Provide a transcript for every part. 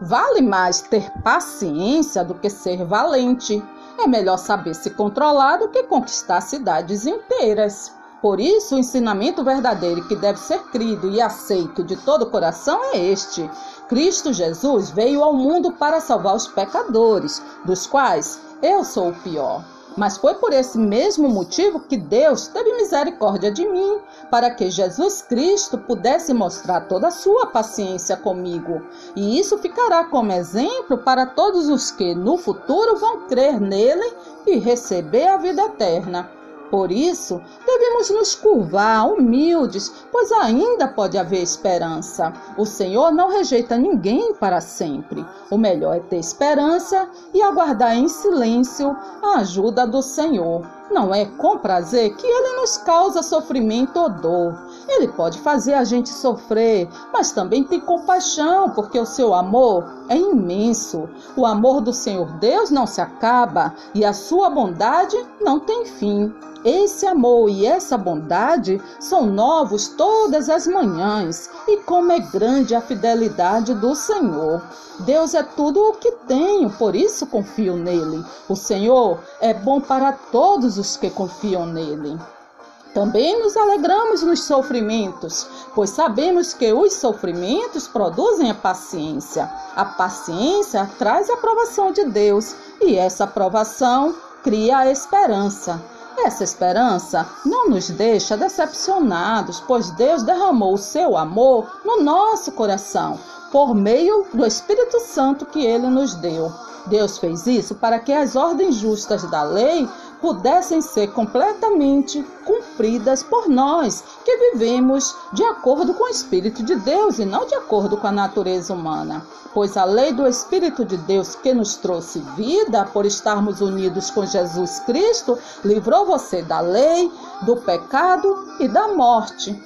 Vale mais ter paciência do que ser valente. É melhor saber se controlar do que conquistar cidades inteiras. Por isso, o ensinamento verdadeiro que deve ser crido e aceito de todo o coração é este: Cristo Jesus veio ao mundo para salvar os pecadores, dos quais eu sou o pior. Mas foi por esse mesmo motivo que Deus teve misericórdia de mim, para que Jesus Cristo pudesse mostrar toda a sua paciência comigo. E isso ficará como exemplo para todos os que no futuro vão crer nele e receber a vida eterna. Por isso, devemos nos curvar humildes, pois ainda pode haver esperança. O Senhor não rejeita ninguém para sempre. O melhor é ter esperança e aguardar em silêncio a ajuda do Senhor. Não é com prazer que ele nos causa sofrimento ou dor. Ele pode fazer a gente sofrer, mas também tem compaixão, porque o seu amor é imenso. O amor do Senhor Deus não se acaba e a sua bondade não tem fim. Esse amor e essa bondade são novos todas as manhãs, e como é grande a fidelidade do Senhor. Deus é tudo o que tenho, por isso confio nele. O Senhor é bom para todos os que confiam nele. Também nos alegramos nos sofrimentos, pois sabemos que os sofrimentos produzem a paciência. A paciência traz a aprovação de Deus e essa aprovação cria a esperança. Essa esperança não nos deixa decepcionados, pois Deus derramou o seu amor no nosso coração por meio do Espírito Santo que ele nos deu. Deus fez isso para que as ordens justas da lei pudessem ser completamente cumpridas por nós, que vivemos de acordo com o Espírito de Deus e não de acordo com a natureza humana. Pois a lei do Espírito de Deus que nos trouxe vida, por estarmos unidos com Jesus Cristo, livrou você da lei, do pecado e da morte.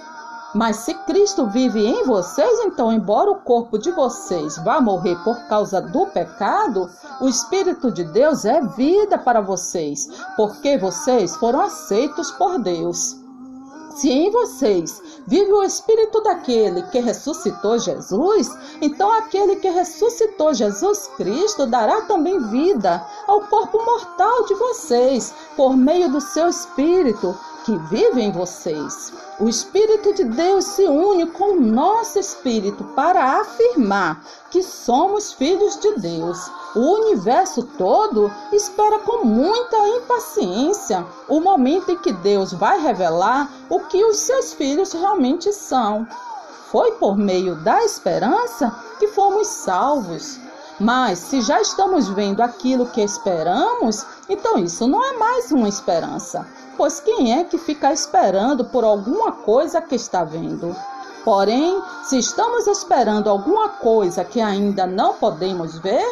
Mas se Cristo vive em vocês, então, embora o corpo de vocês vá morrer por causa do pecado, o Espírito de Deus é vida para vocês, porque vocês foram aceitos por Deus. Se em vocês vive o Espírito daquele que ressuscitou Jesus, então aquele que ressuscitou Jesus Cristo dará também vida ao corpo mortal de vocês, por meio do seu Espírito que vive em vocês. O Espírito de Deus se une com o nosso espírito para afirmar que somos filhos de Deus. O universo todo espera com muita impaciência o momento em que Deus vai revelar o que os seus filhos realmente são. Foi por meio da esperança que fomos salvos. Mas se já estamos vendo aquilo que esperamos, então isso não é mais uma esperança pois quem é que fica esperando por alguma coisa que está vendo? Porém, se estamos esperando alguma coisa que ainda não podemos ver,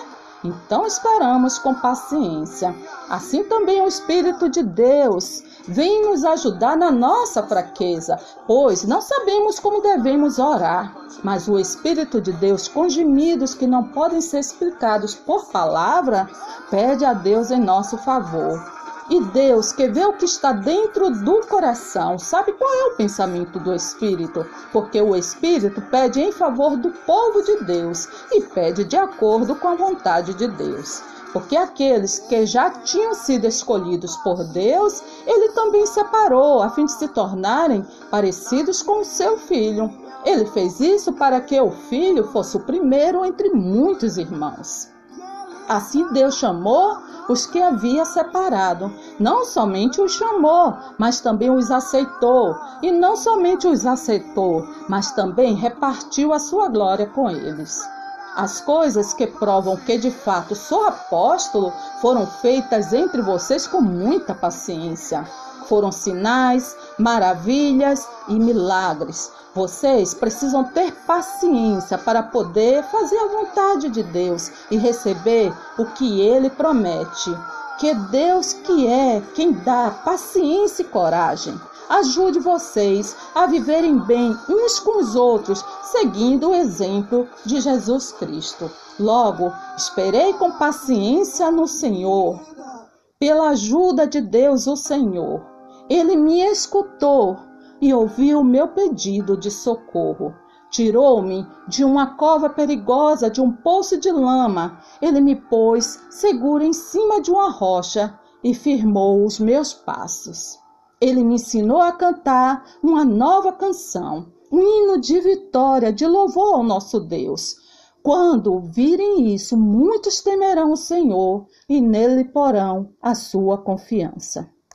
então esperamos com paciência. Assim também o Espírito de Deus vem nos ajudar na nossa fraqueza, pois não sabemos como devemos orar. Mas o Espírito de Deus, com gemidos que não podem ser explicados por palavra, pede a Deus em nosso favor. E Deus, que vê o que está dentro do coração, sabe qual é o pensamento do Espírito? Porque o Espírito pede em favor do povo de Deus e pede de acordo com a vontade de Deus. Porque aqueles que já tinham sido escolhidos por Deus, ele também separou, a fim de se tornarem parecidos com o seu filho. Ele fez isso para que o filho fosse o primeiro entre muitos irmãos. Assim Deus chamou os que havia separado. Não somente os chamou, mas também os aceitou. E não somente os aceitou, mas também repartiu a sua glória com eles. As coisas que provam que de fato sou apóstolo foram feitas entre vocês com muita paciência. Foram sinais, maravilhas e milagres. Vocês precisam ter paciência para poder fazer a vontade de Deus e receber o que ele promete. Que Deus, que é quem dá paciência e coragem, ajude vocês a viverem bem uns com os outros, seguindo o exemplo de Jesus Cristo. Logo, esperei com paciência no Senhor, pela ajuda de Deus, o Senhor. Ele me escutou e ouviu o meu pedido de socorro. Tirou-me de uma cova perigosa, de um poço de lama. Ele me pôs seguro em cima de uma rocha e firmou os meus passos. Ele me ensinou a cantar uma nova canção, um hino de vitória, de louvor ao nosso Deus. Quando virem isso, muitos temerão o Senhor e nele porão a sua confiança.